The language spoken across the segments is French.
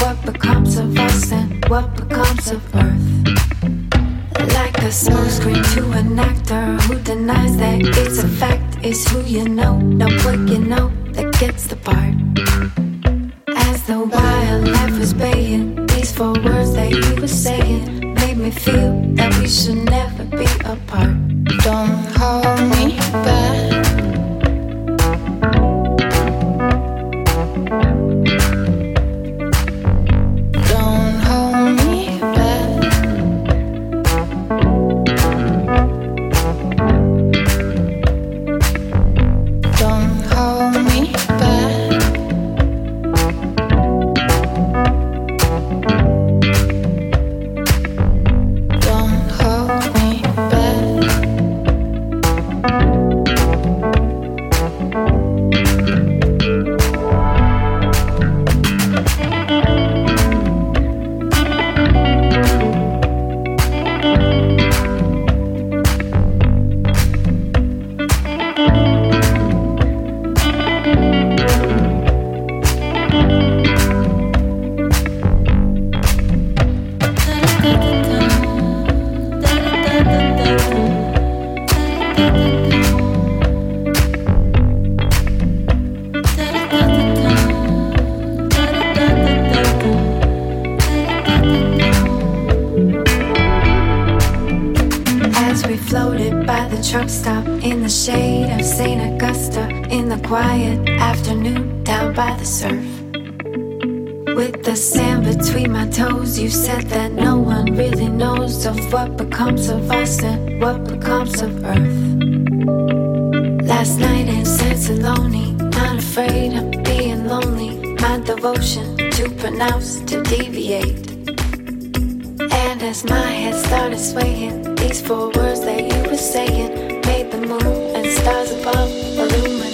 what becomes of us and what becomes of Earth? Like a smokescreen to an actor who denies that it's a fact, is who you know, not what you know, that gets the part. As the wildlife was baying, these four words that you were saying made me feel that we should words that you were saying made the moon and stars above illuminate.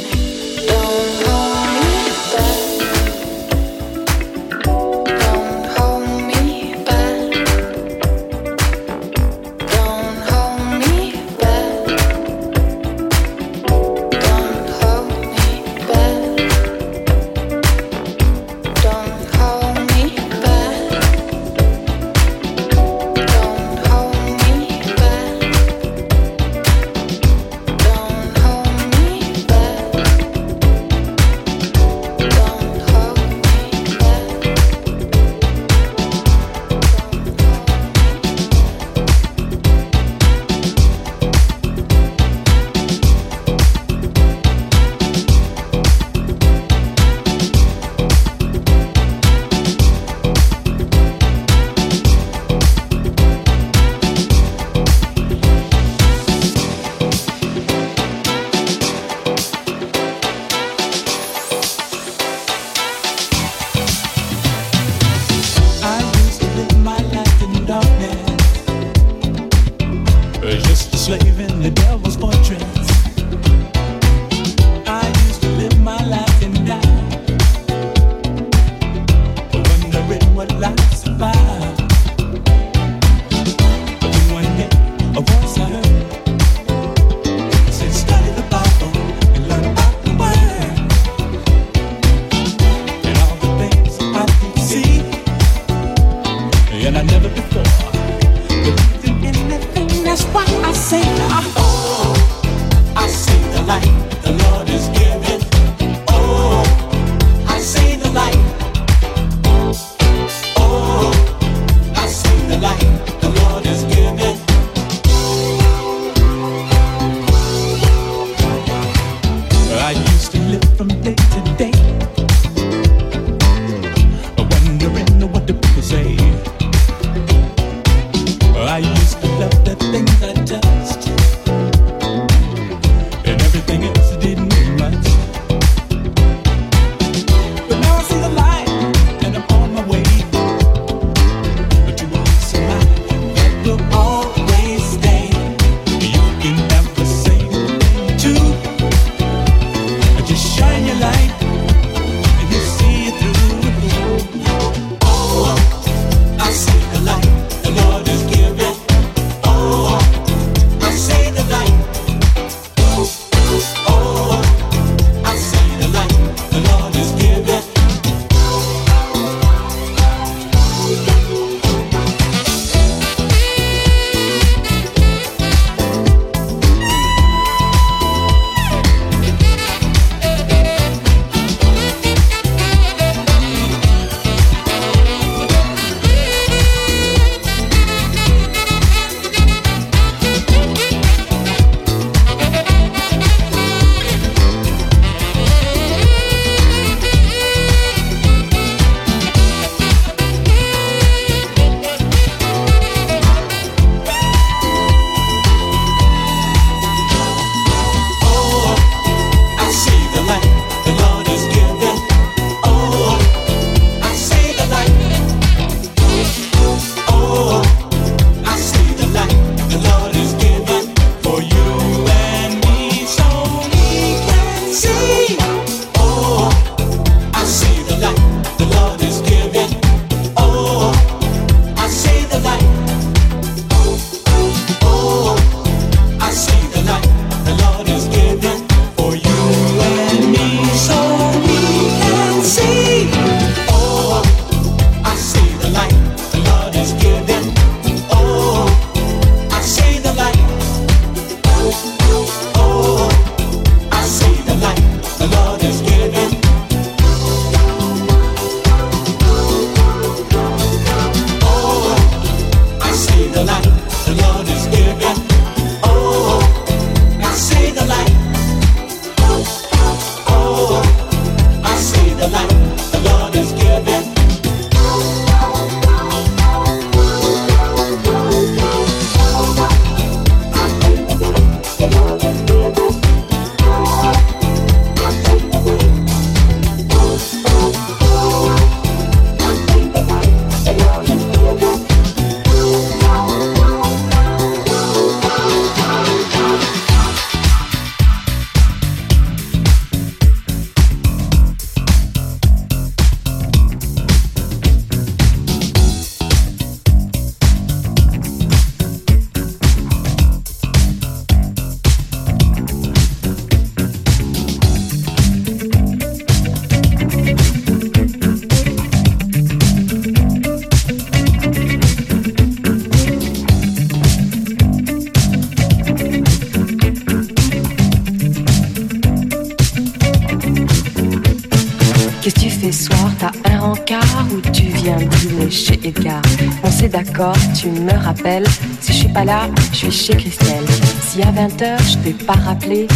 Tu me rappelles. Si je suis pas là, je suis chez Christelle. Si à 20h je t'ai pas rappelé,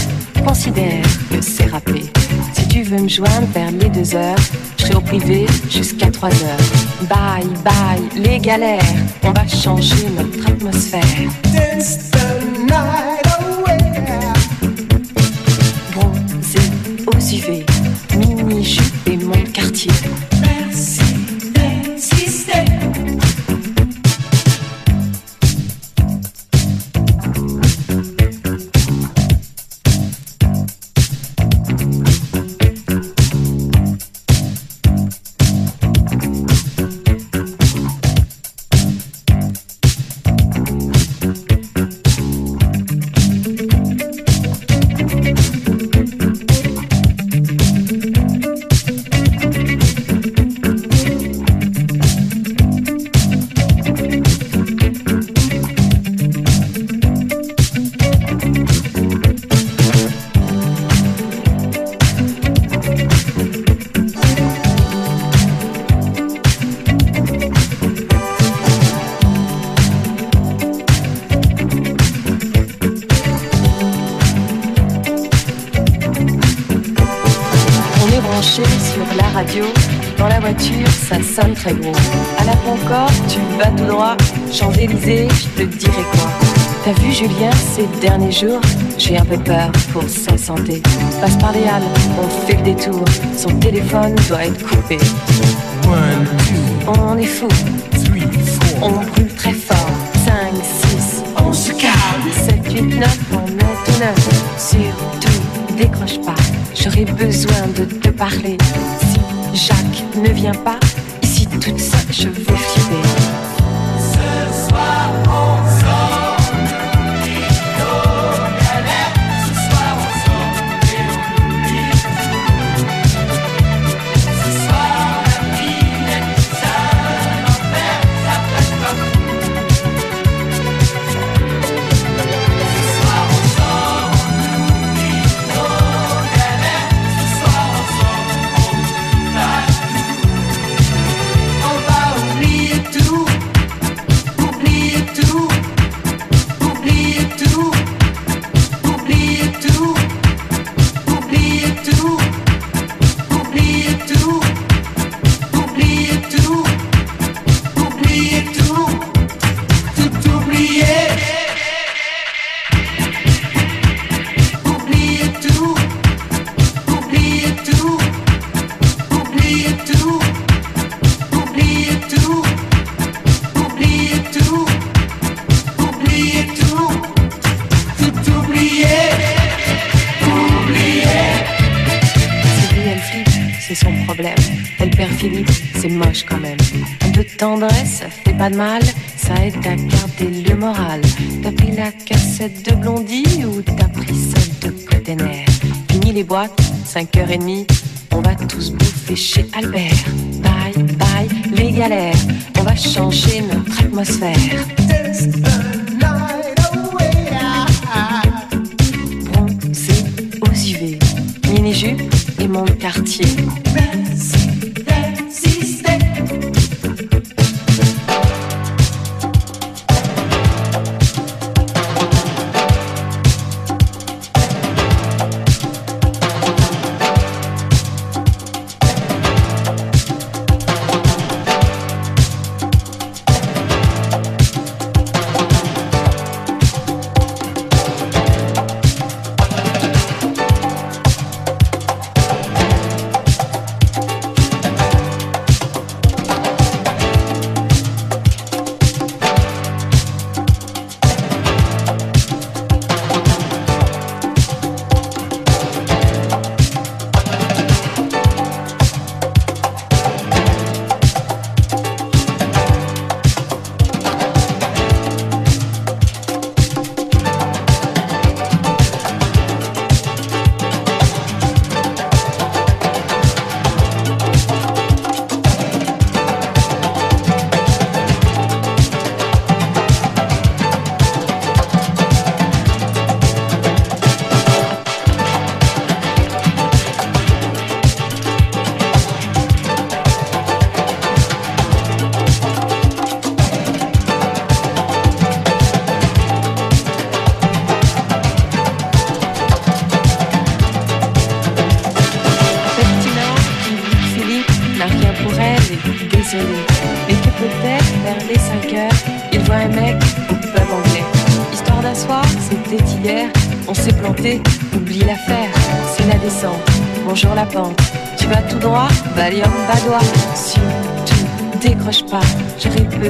considère que c'est rappelé. Si tu veux me joindre vers les 2 heures, je serai au privé jusqu'à 3 heures. Bye bye, les galères, on va changer notre atmosphère. Très gros. À la Concorde, tu vas tout droit. Champs-Élysées, je te dirai quoi. T'as vu Julien ces derniers jours J'ai un peu peur pour sa santé. Passe par les halles, on fait le détour. Son téléphone doit être coupé. On est fou. On brûle très fort. 5, 6, on se calme. 7, 8, 9, on est tout neuf. Surtout, décroche pas. J'aurais besoin de te parler. Si Jacques ne vient pas, toute seule, je pas de mal, ça aide à garder le moral. T'as pris la cassette de Blondie ou t'as pris celle de Cotener? Fini les boîtes, 5h30, on va tous bouffer chez Albert. Bye bye les galères, on va changer notre atmosphère. Bronzé aux UV, mini-jupe et mon quartier.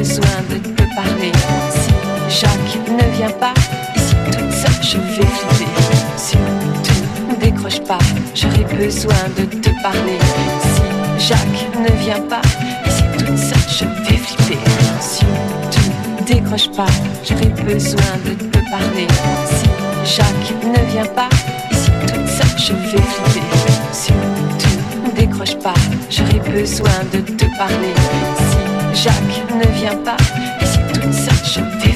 De te parler. Si Jacques ne vient pas, ici toute seule, je vais flipper. Surtout, décroche pas, j'aurais besoin de te parler. Si Jacques ne vient pas, ici toute seule, je vais flipper. Surtout, décroche pas, j'aurais besoin de te parler. Si Jacques ne vient pas, ici toute seule, je vais flipper. Surtout, décroche pas, j'aurais besoin de te parler. Si Jacques ne vient pas, ici toute seule, je vais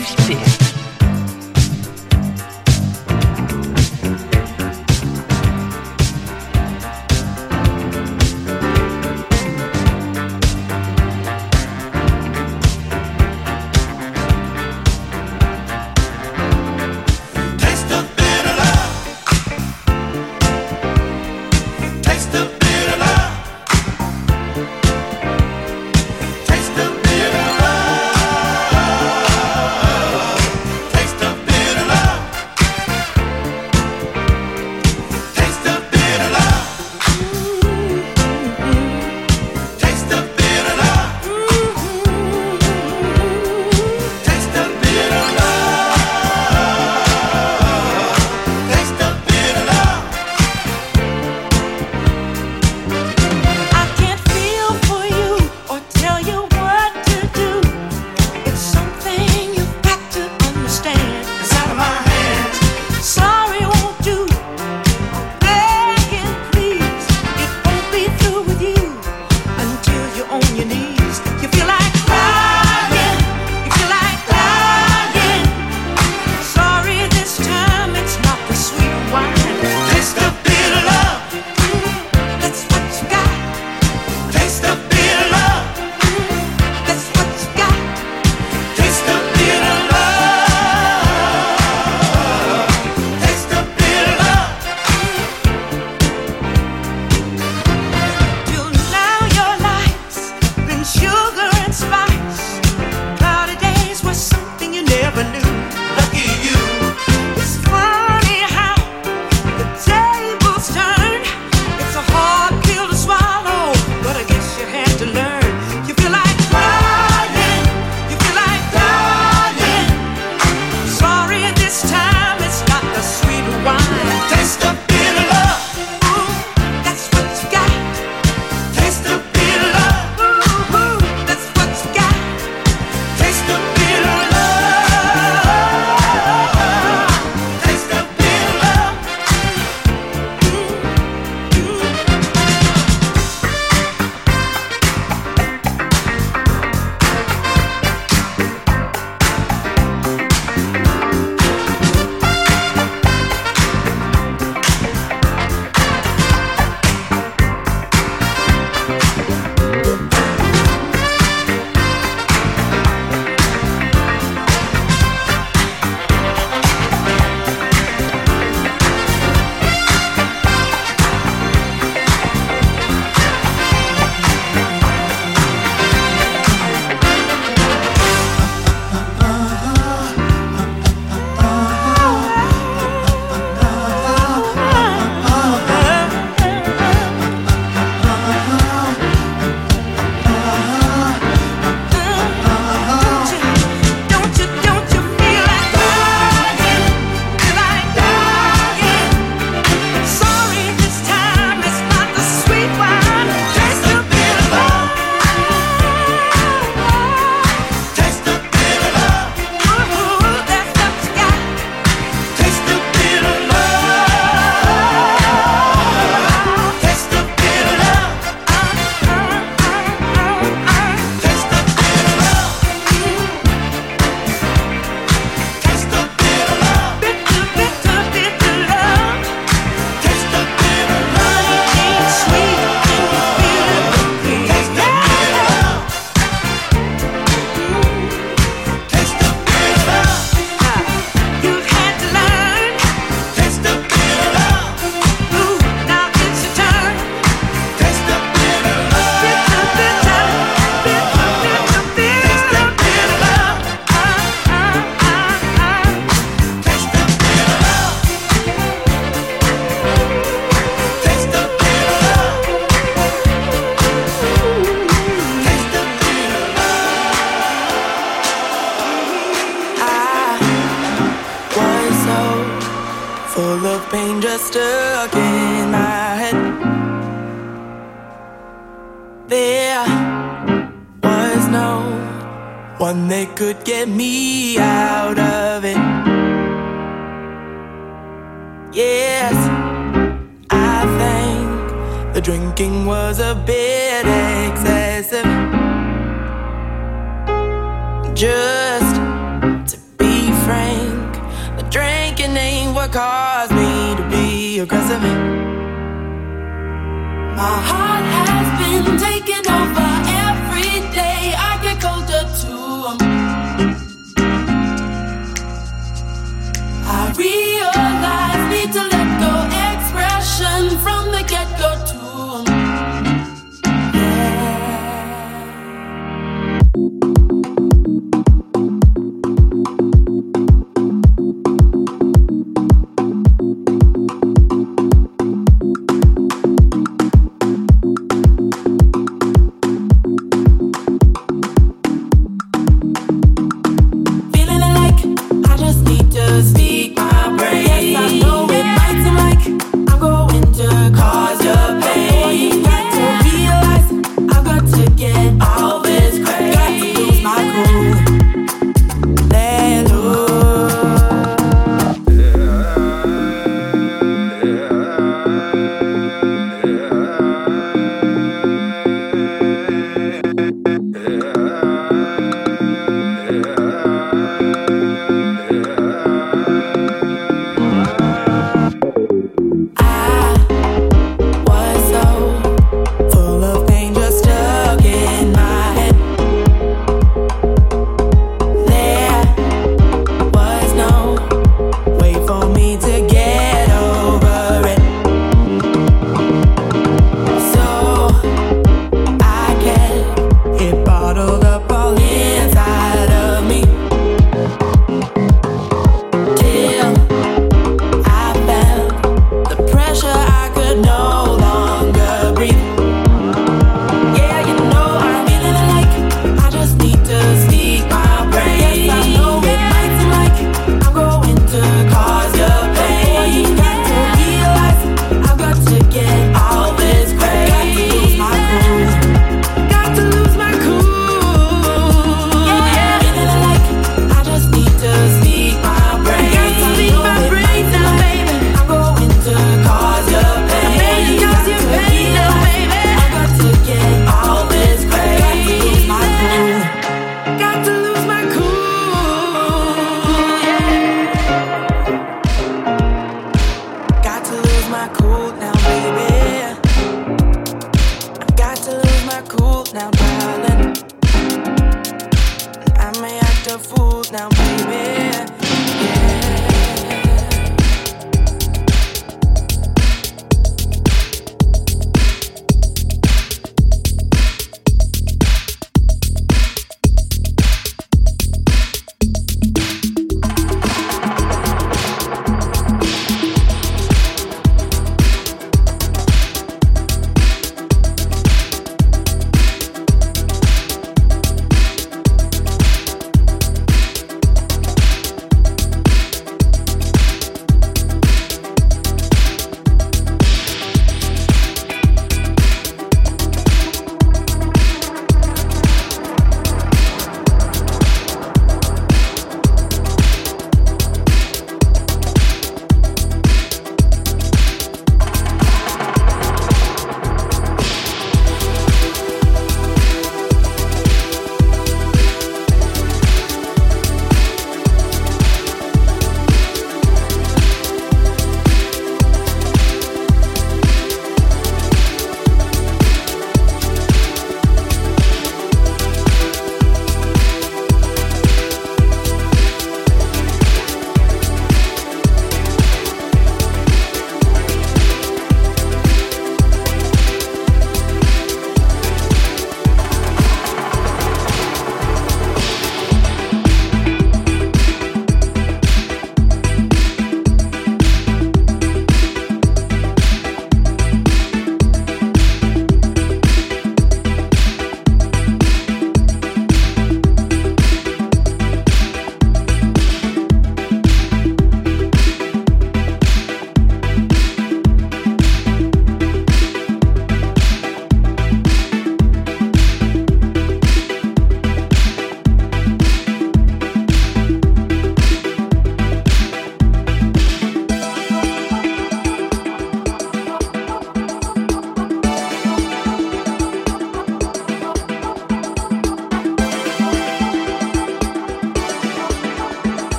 aggressive.